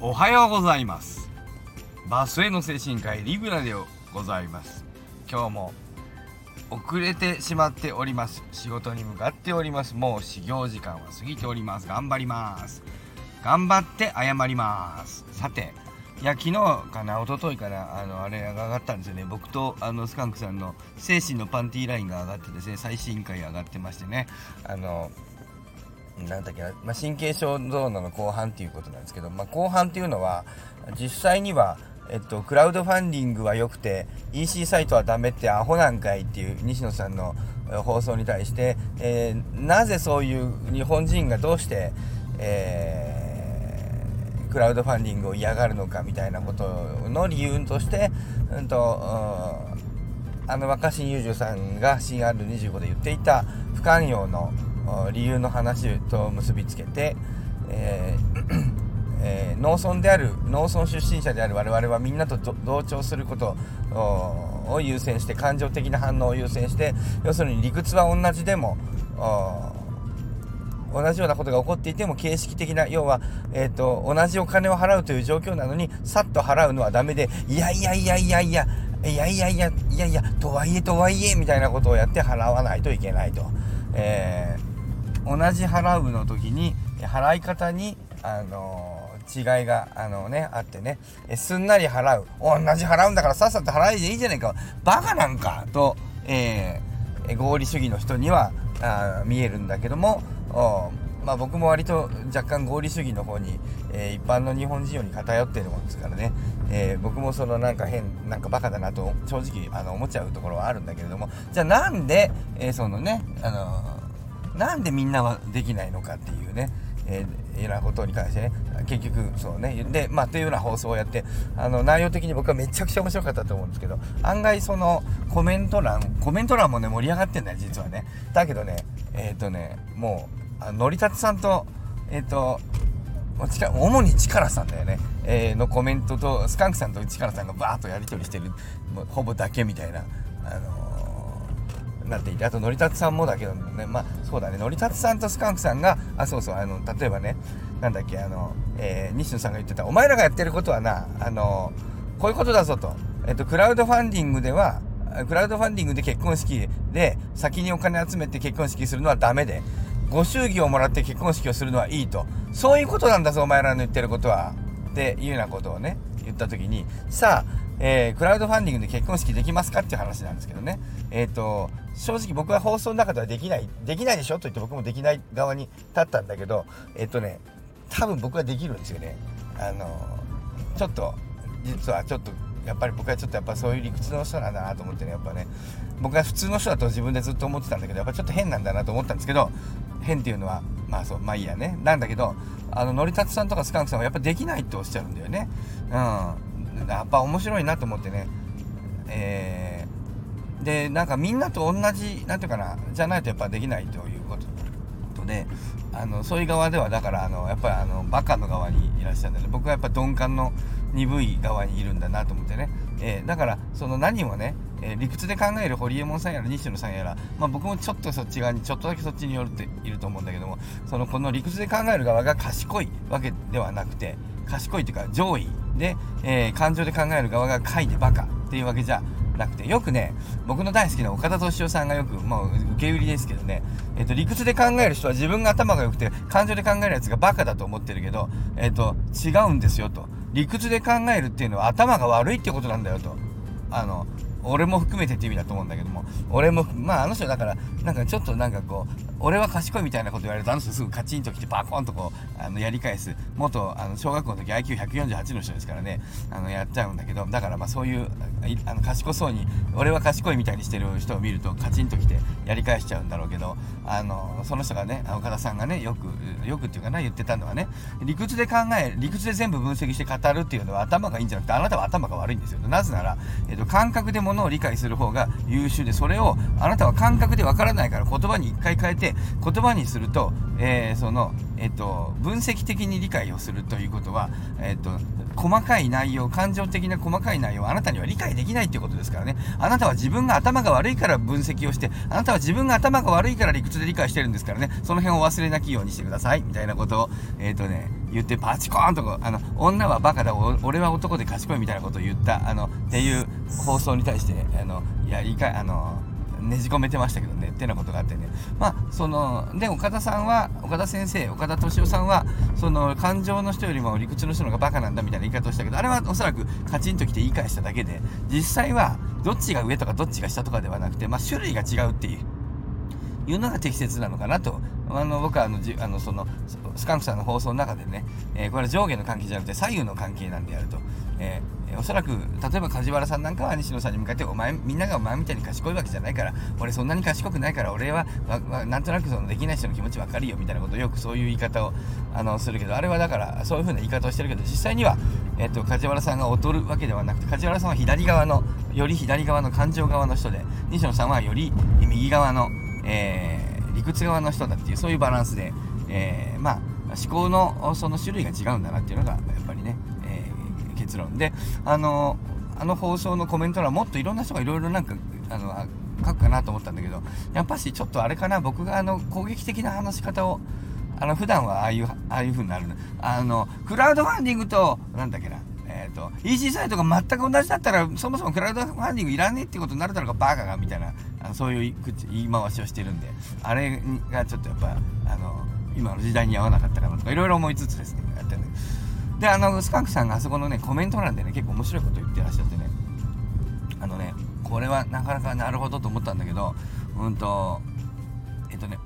おはようございます。バスへの精神科医リブラでございます。今日も遅れてしまっております。仕事に向かっております。もう始業時間は過ぎております。頑張ります。頑張って謝ります。さていや昨日かな一昨日かなあのあれが上がったんですよね。僕とあのスカンクさんの精神のパンティーラインが上がってですね最新回上がってましてね。あのなんだっけな、まあ、神経症ゾーンの後半っていうことなんですけど、まあ、後半っていうのは実際にはえっと、クラウドファンディングは良くて EC サイトはダメってアホなんかいっていう西野さんの放送に対して、えー、なぜそういう日本人がどうして、えー、クラウドファンディングを嫌がるのかみたいなことの理由として、うんと、あの若新雄二さんが CR25 で言っていた不寛容の理由の話と結びつけて、えーえー、農村である農村出身者である我々はみんなと同調することを優先して感情的な反応を優先して要するに理屈は同じでも同じようなことが起こっていても形式的な要は、えーと、同じお金を払うという状況なのにさっと払うのはダメでいやいやいやいやいやいやいやいやいやいやとはいえとはいえみたいなことをやって払わないといけないと、えー、同じ払うの時に払い方にあのー違いがあのねあってね。すんなり払う。同じ払うんだからさっさと払いでいいじゃないか。バカなんかと、えー、合理主義の人にはあ見えるんだけどもまあ、僕も割と若干合理主義の方に、えー、一般の日本人より偏ってるもんですからね、えー、僕もそのなんか変なんかバカだなと正直あの思っちゃうところはあるんだけれども。じゃあなんで、えー、そのねあのなんでみんなはできないのかっていうね、えー、なことに関してね。結局そうね。でまあというような放送をやってあの内容的に僕はめちゃくちゃ面白かったと思うんですけど案外そのコメント欄コメント欄もね盛り上がってんだよ実はね。だけどねえっ、ー、とねもうあのりたつさんとえっ、ー、と主に力さんだよね、えー、のコメントとスカンクさんと力さんがバーッとやり取りしてるもうほぼだけみたいなあのなっていてあとのりたつさんもだけどねまあそうだね。のりたつさんとスカンクさんがあそうそうあの例えばねなんだっけあの、えー、西野さんが言ってたお前らがやってることはなあのこういうことだぞと、えっと、クラウドファンディングではクラウドファンディングで結婚式で先にお金集めて結婚式するのはダメでご祝儀をもらって結婚式をするのはいいと。そういうことなんだぞお前らの言ってることは。っていうようなことをね言った時にさあえー、クラウドファンディングで結婚式できますかっていう話なんですけどね。えっ、ー、と、正直僕は放送の中ではできない、できないでしょと言って僕もできない側に立ったんだけど、えっ、とね、多分僕はできるんですよね。あのちょっと、実はちょっと、やっぱり僕はちょっとやっぱそういう理屈の人なんだなと思ってね、やっぱね、僕は普通の人だと自分でずっと思ってたんだけど、やっぱちょっと変なんだなと思ったんですけど、変っていうのは、まあそう、まあいいやね。なんだけど、あの、のりたつさんとかスカンクさんはやっぱできないっておっしゃるんだよね。うん。やっぱ面白いなと思ってね。えー、でなんかみんなと同じ何ていうかなじゃないとやっぱできないということであのそういう側ではだからあのやっぱりあのバカの側にいらっしゃるんで、ね、僕はやっぱ鈍感の鈍い側にいるんだなと思ってね、えー、だからその何もね、えー、理屈で考える堀江門さんやら西野さんやら、まあ、僕もちょっとそっち側にちょっとだけそっちによるっていると思うんだけどもそのこの理屈で考える側が賢いわけではなくて賢いっていうか上位で、えー、感情で考える側が書いてバカっていうわけじゃなくてよくね僕の大好きな岡田敏夫さんがよくもう受け売りですけどね、えーと、理屈で考える人は自分が頭が良くて感情で考えるやつがバカだと思ってるけど、えーと、違うんですよと。理屈で考えるっていうのは頭が悪いってことなんだよと。あの俺も含めてって意味だと思うんだけども俺もまああの人だからなんかちょっとなんかこう俺は賢いみたいなこと言われるとあの人すぐカチンときてバコンとこうあのやり返す。元あの小学校の時 IQ148 の人ですからね。あのやっちゃうんだけどだからまあそういうあの賢そうに俺は賢いみたいにしてる人を見るとカチンときてやり返しちゃうんだろうけどあのその人がね岡田さんがねよくよくっていうかな言ってたのはね理屈で考え理屈で全部分析して語るっていうのは頭がいいんじゃなくてあなたは頭が悪いんですよなぜなら、えーと、感覚で物を理解する方が優秀でそれをあなたは感覚でわからないから言葉に一回変えてで言葉にすると、えー、そのえっと、分析的に理解をするということは、えっと、細かい内容、感情的な細かい内容をあなたには理解できないっていうことですからね。あなたは自分が頭が悪いから分析をして、あなたは自分が頭が悪いから理屈で理解してるんですからね。その辺を忘れなきようにしてください。みたいなことを、えっ、とね、言ってパチコーンとこあの女はバカだ俺は男で賢いみたいなことを言ったあのっていう放送に対してあのいやいかあのねじ込めてましたけどねってなことがあってね。まあそので岡田さんは岡田先生岡田敏夫さんはその感情の人よりも理屈の人の方がバカなんだみたいな言い方をしたけどあれはおそらくカチンときて言い返しただけで実際はどっちが上とかどっちが下とかではなくて、まあ、種類が違うっていういうのが適切なのかなと。あの僕はあのじあのそのスカンクさんの放送の中でね、えー、これは上下の関係じゃなくて左右の関係なんであると、えー、おそらく例えば梶原さんなんかは西野さんに向かってお前みんながお前みたいに賢いわけじゃないから俺そんなに賢くないから俺はなんとなくそのできない人の気持ち分かるよみたいなことをよくそういう言い方をあのするけどあれはだからそういう風な言い方をしてるけど実際には、えーと、梶原さんが劣るわけではなくて梶原さんは左側のより左側の感情側の人で西野さんはより右側の、えー理屈側の人だっていうそういうバランスで、えー、まあ思考のその種類が違うんだなっていうのがやっぱりね、結論であのあの放送のコメント欄もっといろんな人がいろいろなんかあの書くかなと思ったんだけどやっぱしちょっとあれかな僕があの攻撃的な話し方をあの普段はああいうああいう風になるあのクラウドファンディングとなんだっけなえーと、EC サイトが全く同じだったらそもそもクラウドファンディングいらねえってことになるだろうかバカがみたいなあのそういう言い回しをしてるんであれがちょっとやっぱあの今の時代に合わなかったかなとかいろいろ思いつつですねやってるであのスカンクさんがあそこのねコメント欄でね結構面白いこと言ってらっしゃってね。あのねこれはなかなかなるほどと思ったんだけどうんとえっとね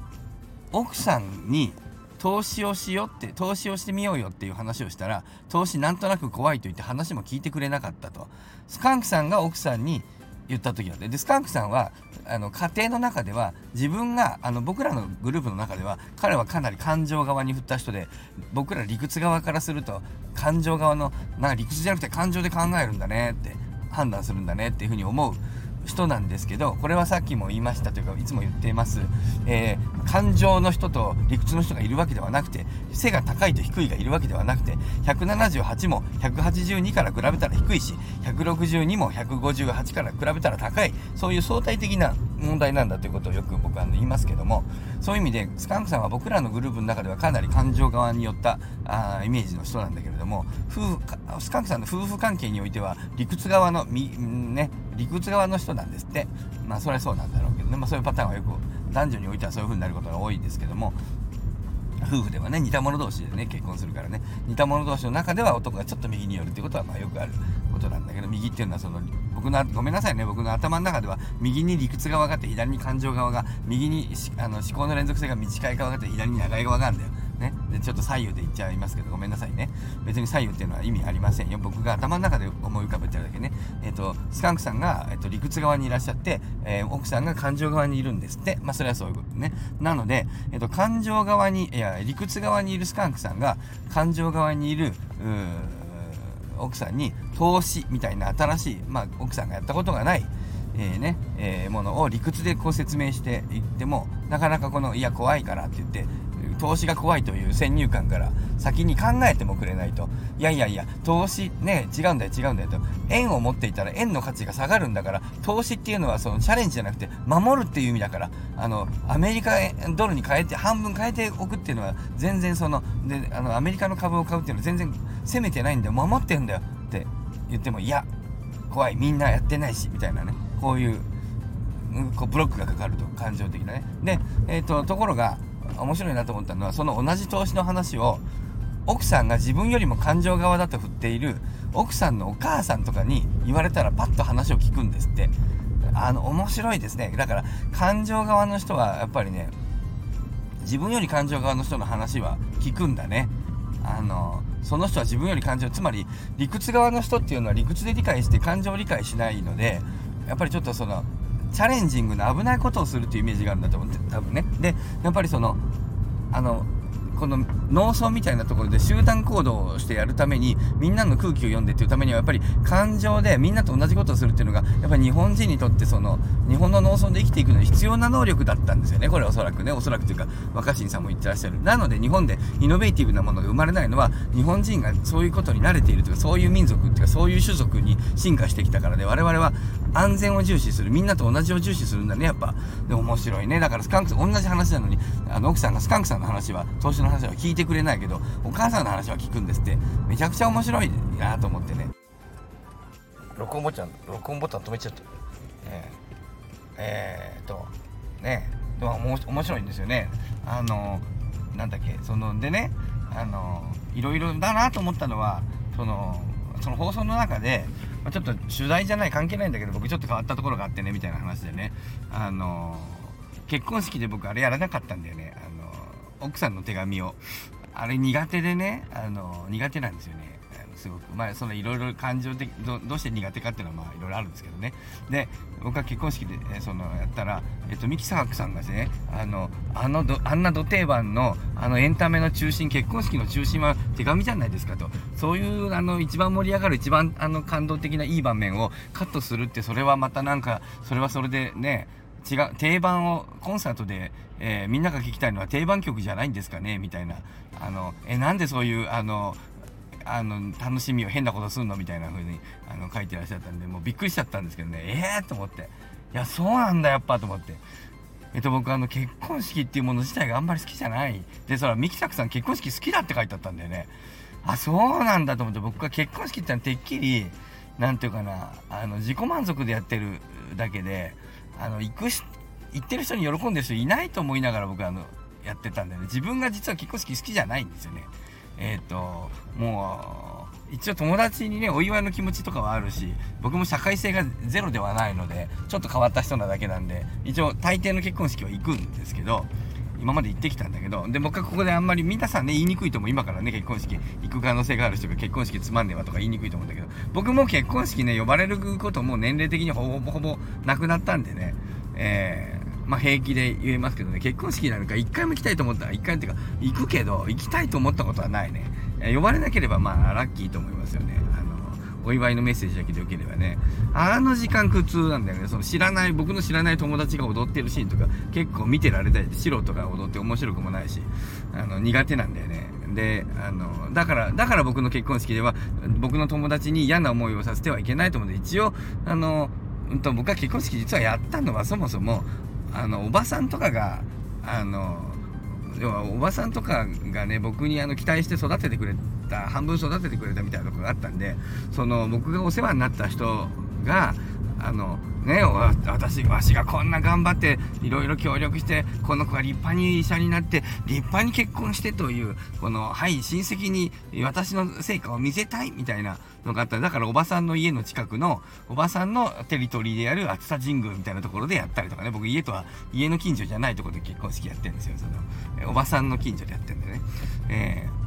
奥さんに投資をしようって投資をしてみようよっていう話をしたら投資なんとなく怖いと言って話も聞いてくれなかったと。スカンクさんが奥さんに言った時なんででスカンクさんはあの家庭の中では自分があの僕らのグループの中では彼はかなり感情側に振った人で僕ら理屈側からすると感情側のなんか理屈じゃなくて感情で考えるんだねって判断するんだねっていうふうに思う人なんですけどこれはさっきも言いましたというかいつも言っています、えー、感情の人と理屈の人がいるわけではなくて背が高いと低いがいるわけではなくて178も182から比べたら低いし162も158から比べたら高いそういう相対的な問題なんだということをよく僕は言いますけどもそういう意味でスカンクさんは僕らのグループの中ではかなり感情側によったあイメージの人なんだけれども夫婦スカンクさんの夫婦関係においては理屈側のみ、ね、理屈側の人なんですって。まあそれはそうなんだろうけどね、まあ、そういうパターンはよく男女においてはそういう風になることが多いんですけども夫婦ではね似た者同士でね結婚するからね。似た者同士の中では男がちょっと右に寄るってことはまあよくある。ことなんだけど右っていうのはその僕のごめんなさいね。僕の頭の中では右に理屈が分かって左に感情側が右にあの思考の連続性が短い側が分かって左に長い側があるんだよ。ね、でちょっと左右で言っちゃいますけどごめんなさいね。別に左右っていうのは意味ありませんよ。僕が頭の中で思い浮かべてるだけね。えっ、ー、とスカンクさんが、えーと、理屈側にいらっしゃって、えー、奥さんが感情側にいるんですって。まあそれはそういうことね。なので、えーと、感情側にいや理屈側にいるスカンクさんが感情側にいる奥さんに投資みたいな新しい、まあ、奥さんがやったことがないえー、ねえー、ものを理屈でこう説明していってもなかなかこのいや怖いからって言って投資が怖いという先入観から先に考えてもくれないと。いやいやいや投資ね違うんだよ違うんだよと。円を持っていたら円の価値が下がるんだから投資っていうのはそのチャレンジじゃなくて守るっていう意味だからあのアメリカドルに変えて半分変えておくっていうのは全然そのであのアメリカの株を買うっていうのは全然攻めてないんだよ。守ってるんだよ。言ってもいや怖いみんなやってないしみたいなね。こういうこうブロックがかかると感情的なね。で、えーとところが面白いなと思ったのはその同じ投資の話を奥さんが自分よりも感情側だと振っている奥さんのお母さんとかに言われたらパッと話を聞くんですって。あの面白いですね。だから感情側の人はやっぱりね自分より感情側の人の話は聞くんだね。あのその人は自分より感情つまり理屈側の人っていうのは理屈で理解して感情を理解しないのでやっぱりちょっとそのチャレンジングな危ないことをするっていうイメージがあるんだと思って多分ね。でやっぱりそのあのこの農村みたいなところで集団行動をしてやるためにみんなの空気を読んでっていうためにはやっぱり感情でみんなと同じことをするっていうのがやっぱり日本人にとってその日本の農村で生きていくのに必要な能力だったんですよね。これおそらくねおそらくというか若新さんも言ってらっしゃる。なので日本でイノベーティブなものが生まれないのは日本人がそういうことに慣れているというかそういう民族っていうかそういう種族に進化してきたからで我々は安全を重視する。みんなと同じを重視するんだねやっぱ。で面白いね。だからスカンク同じ話なのにあの奥さんがスカンクさんの話は投資の話は聞いてくれないけどお母さんの話は聞くんですって。めちゃくちゃ面白いなと思ってね。録音ボタン録音ボタン止めちゃったえー、えー、とね。でも面白いんですよね。あのなんだっけ。そのでねあのいろいろだなと思ったのはそのその放送の中で、まあ、ちょっと取材じゃない関係ないんだけど僕ちょっと変わったところがあってねみたいな話でね。あの結婚式で僕あれやらなかったんだよね。あの奥さんの手紙を。あれ苦手でねあの苦手なんですよね。すごくまあそのいろいろ感情的どうして苦手かっていうのはまあいろいろあるんですけどね。で僕は結婚式で、えそのやったら、えっと、ミキサーさんがですねあのあのどあんなど定番のあのエンタメの中心結婚式の中心は手紙じゃないですかと。そういうあの一番盛り上がる一番あの感動的ないい場面をカットするってそれはまたなんかそれはそれでね違う定番をコンサートで、えー、みんなが聞きたいのは定番曲じゃないんですかねみたいな。あのえなんでそういうあのあの楽しみを変なことすんの？みたいな風にあの書いてらっしゃったんでもうびっくりしちゃったんですけどね。ええー、と思って。いやそうなんだやっぱと思って。えっと僕あの結婚式っていうもの自体があんまり好きじゃない。でそらミキサクさん結婚式好きだって書いてあったんだよね。あそうなんだと思って僕は結婚式ってのはてっきり何て言うかなあの自己満足でやってるだけであの行くし行ってる人に喜んでる人いないと思いながら僕あのやってたんだよね。自分が実は結婚式好きじゃないんですよね。えっ、ー、ともう一応友達にねお祝いの気持ちとかはあるし僕も社会性がゼロではないのでちょっと変わった人なだけなんで一応大抵の結婚式は行くんですけど今まで行ってきたんだけどで僕はここであんまり皆さんね言いにくいと思う。今からね結婚式行く可能性がある人が結婚式つまんねえわとか言いにくいと思うんだけど僕も結婚式ね呼ばれることも年齢的にほぼほぼなくなったんでねえーまあ、平気で言えますけどね、結婚式なんか一回も行きたいと思ったら、一回っていうか、行くけど、行きたいと思ったことはないね。呼ばれなければ、まあ、ラッキーと思いますよね。あの、お祝いのメッセージだけでよければね。あの時間苦痛なんだよね。その知らない、僕の知らない友達が踊ってるシーンとか、結構見てられたり、素人が踊って面白くもないし、あの、苦手なんだよね。で、あの、だから、だから僕の結婚式では、僕の友達に嫌な思いをさせてはいけないと思って、一応、あの、うんと、僕は結婚式実はやったのはそもそも、あのおばさんとかがあの要はおばさんとかがね僕にあの期待して育ててくれた半分育ててくれたみたいなとこがあったんでその僕がお世話になった人があのね私わしがこんな頑張っていろいろ協力してこの子が立派に医者になって立派に結婚してというこのはい親戚に私の成果を見せたいみたいなのがあった。だからおばさんの家の近くのおばさんのテリトリーである熱田神宮みたいなところでやったりとかね僕家とは家の近所じゃないところで結婚式やってるんですよ。そのおばさんの近所でやってるんでね。えー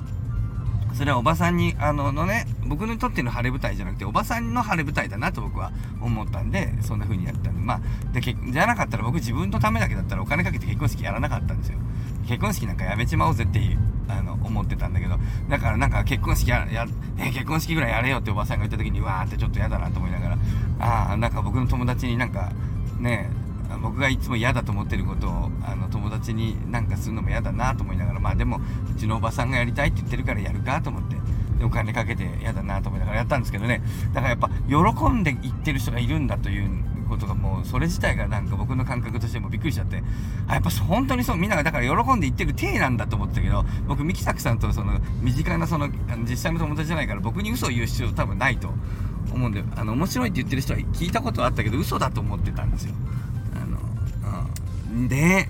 それはおばさんに、あの、のね、僕にとっての晴れ舞台じゃなくて、おばさんの晴れ舞台だなと僕は思ったんで、そんな風にやったんで、まあ、で、じゃなかったら僕自分のためだけだったらお金かけて結婚式やらなかったんですよ。結婚式なんかやめちまおうぜっていう、あの、思ってたんだけど、だからなんか結婚式や、や、え、結婚式ぐらいやれよっておばさんが言った時に、わーってちょっと嫌だなと思いながら、ああ、なんか僕の友達になんか、ね、僕がいつも嫌だと思ってることをあの友達になんかするのも嫌だなと思いながらまあでもうちのおばさんがやりたいって言ってるからやるかと思ってでお金かけて嫌だなと思いながらやったんですけどね。だからやっぱ喜んで言ってる人がいるんだということがもうそれ自体がなんか僕の感覚としてもびっくりしちゃってあやっぱ本当にそうみんながだから喜んで言ってる体なんだと思ってたけど僕三木作さんとその身近なその実際の友達じゃないから僕に嘘を言う必要多分ないと思うんであの面白いって言ってる人は聞いたことはあったけど嘘だと思ってたんですよ。で、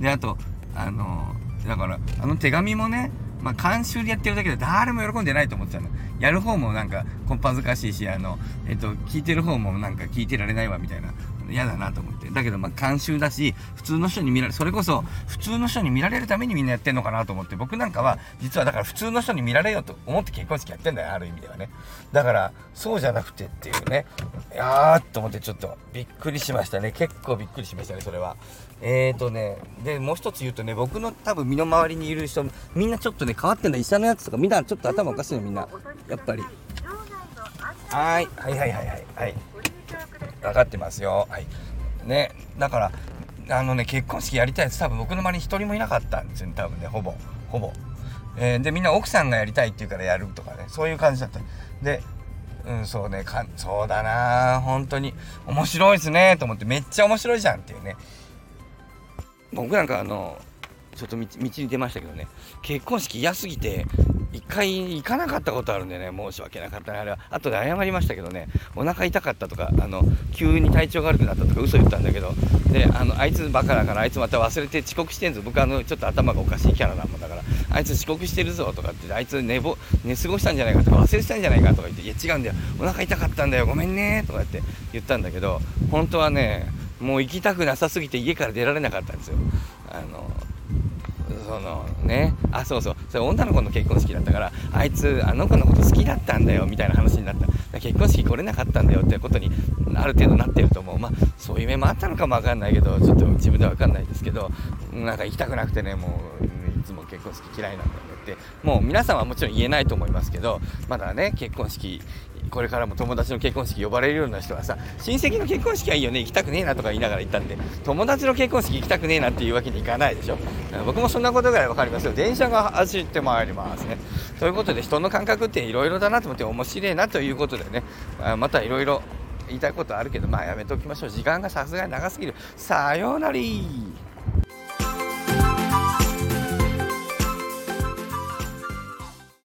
で、あと、あの、だから、あの手紙もね、まあ、監修でやってるだけで誰も喜んでないと思ってたの。やる方もなんか、こっぱずかしいし、あの、えっと、聞いてる方もなんか聞いてられないわ、みたいな。嫌だなと思って。だけど、まあ、監修だし、普通の人に見られ、それこそ、普通の人に見られるためにみんなやってんのかなと思って、僕なんかは、実はだから普通の人に見られようと思って結婚式やってんだよ、ある意味ではね。だから、そうじゃなくてっていうね。いやーっと思って、ちょっと、びっくりしましたね。結構びっくりしましたね、それは。えーとね、で、もう一つ言うとね、僕の多分身の回りにいる人、みんなちょっとね、変わってんだ。医者のやつとか、みんなちょっと頭おかしいの、みんな。やっぱり。はい、はいはいはいはい。はい。分かってますよ。はい。ね、だから、あのね、結婚式やりたいやつ多分僕の周りに一人もいなかったんですよね、多分ね、ほぼ。ほぼ。えー、で、みんな奥さんがやりたいって言うからやるとかね、そういう感じだった。で、うんそうねかそうだな本当に面白いですねと思ってめっちゃ面白いじゃんっていうね僕なんかあのちょっと道に出ましたけどね結婚式嫌すぎて一回行かなかったことあるんでね申し訳なかったねあれは。後で謝りましたけどねお腹痛かったとかあの急に体調が悪くなったとか嘘言ったんだけどであのあいつバカだからあいつまた忘れて遅刻してんぞ。僕あのちょっと頭がおかしいキャラなもんだからあいつ遅刻してるぞとかってあいつ寝ぼ寝過ごしたんじゃないかとか忘れてたんじゃないかとか言っていや違うんだよ。お腹痛かったんだよ。ごめんねとかって言ったんだけど本当はねもう行きたくなさすぎて家から出られなかったんですよ。あのそのね。あそうそう。それ女の子の結婚式だったからあいつあの子のこと好きだったんだよみたいな話になった。結婚式来れなかったんだよってことにある程度なってると思う。まあそういう面もあったのかも分かんないけどちょっと自分では分かんないですけどなんか行きたくなくてねもういつも結婚式嫌いなんだよねってもう皆さんはもちろん言えないと思いますけどまだね結婚式これからも友達の結婚式呼ばれるような人はさ親戚の結婚式はいいよね行きたくねえなとか言いながら行ったんで友達の結婚式行きたくねえなっていうわけにいかないでしょ。僕もそんなことぐらい分かりますよ。電車が走ってまいりますね。ということで人の感覚っていろいろだなと思って面白いなということでねまたいろいろ言いたいことあるけどまあやめておきましょう。時間がさすがに長すぎる。さようなら。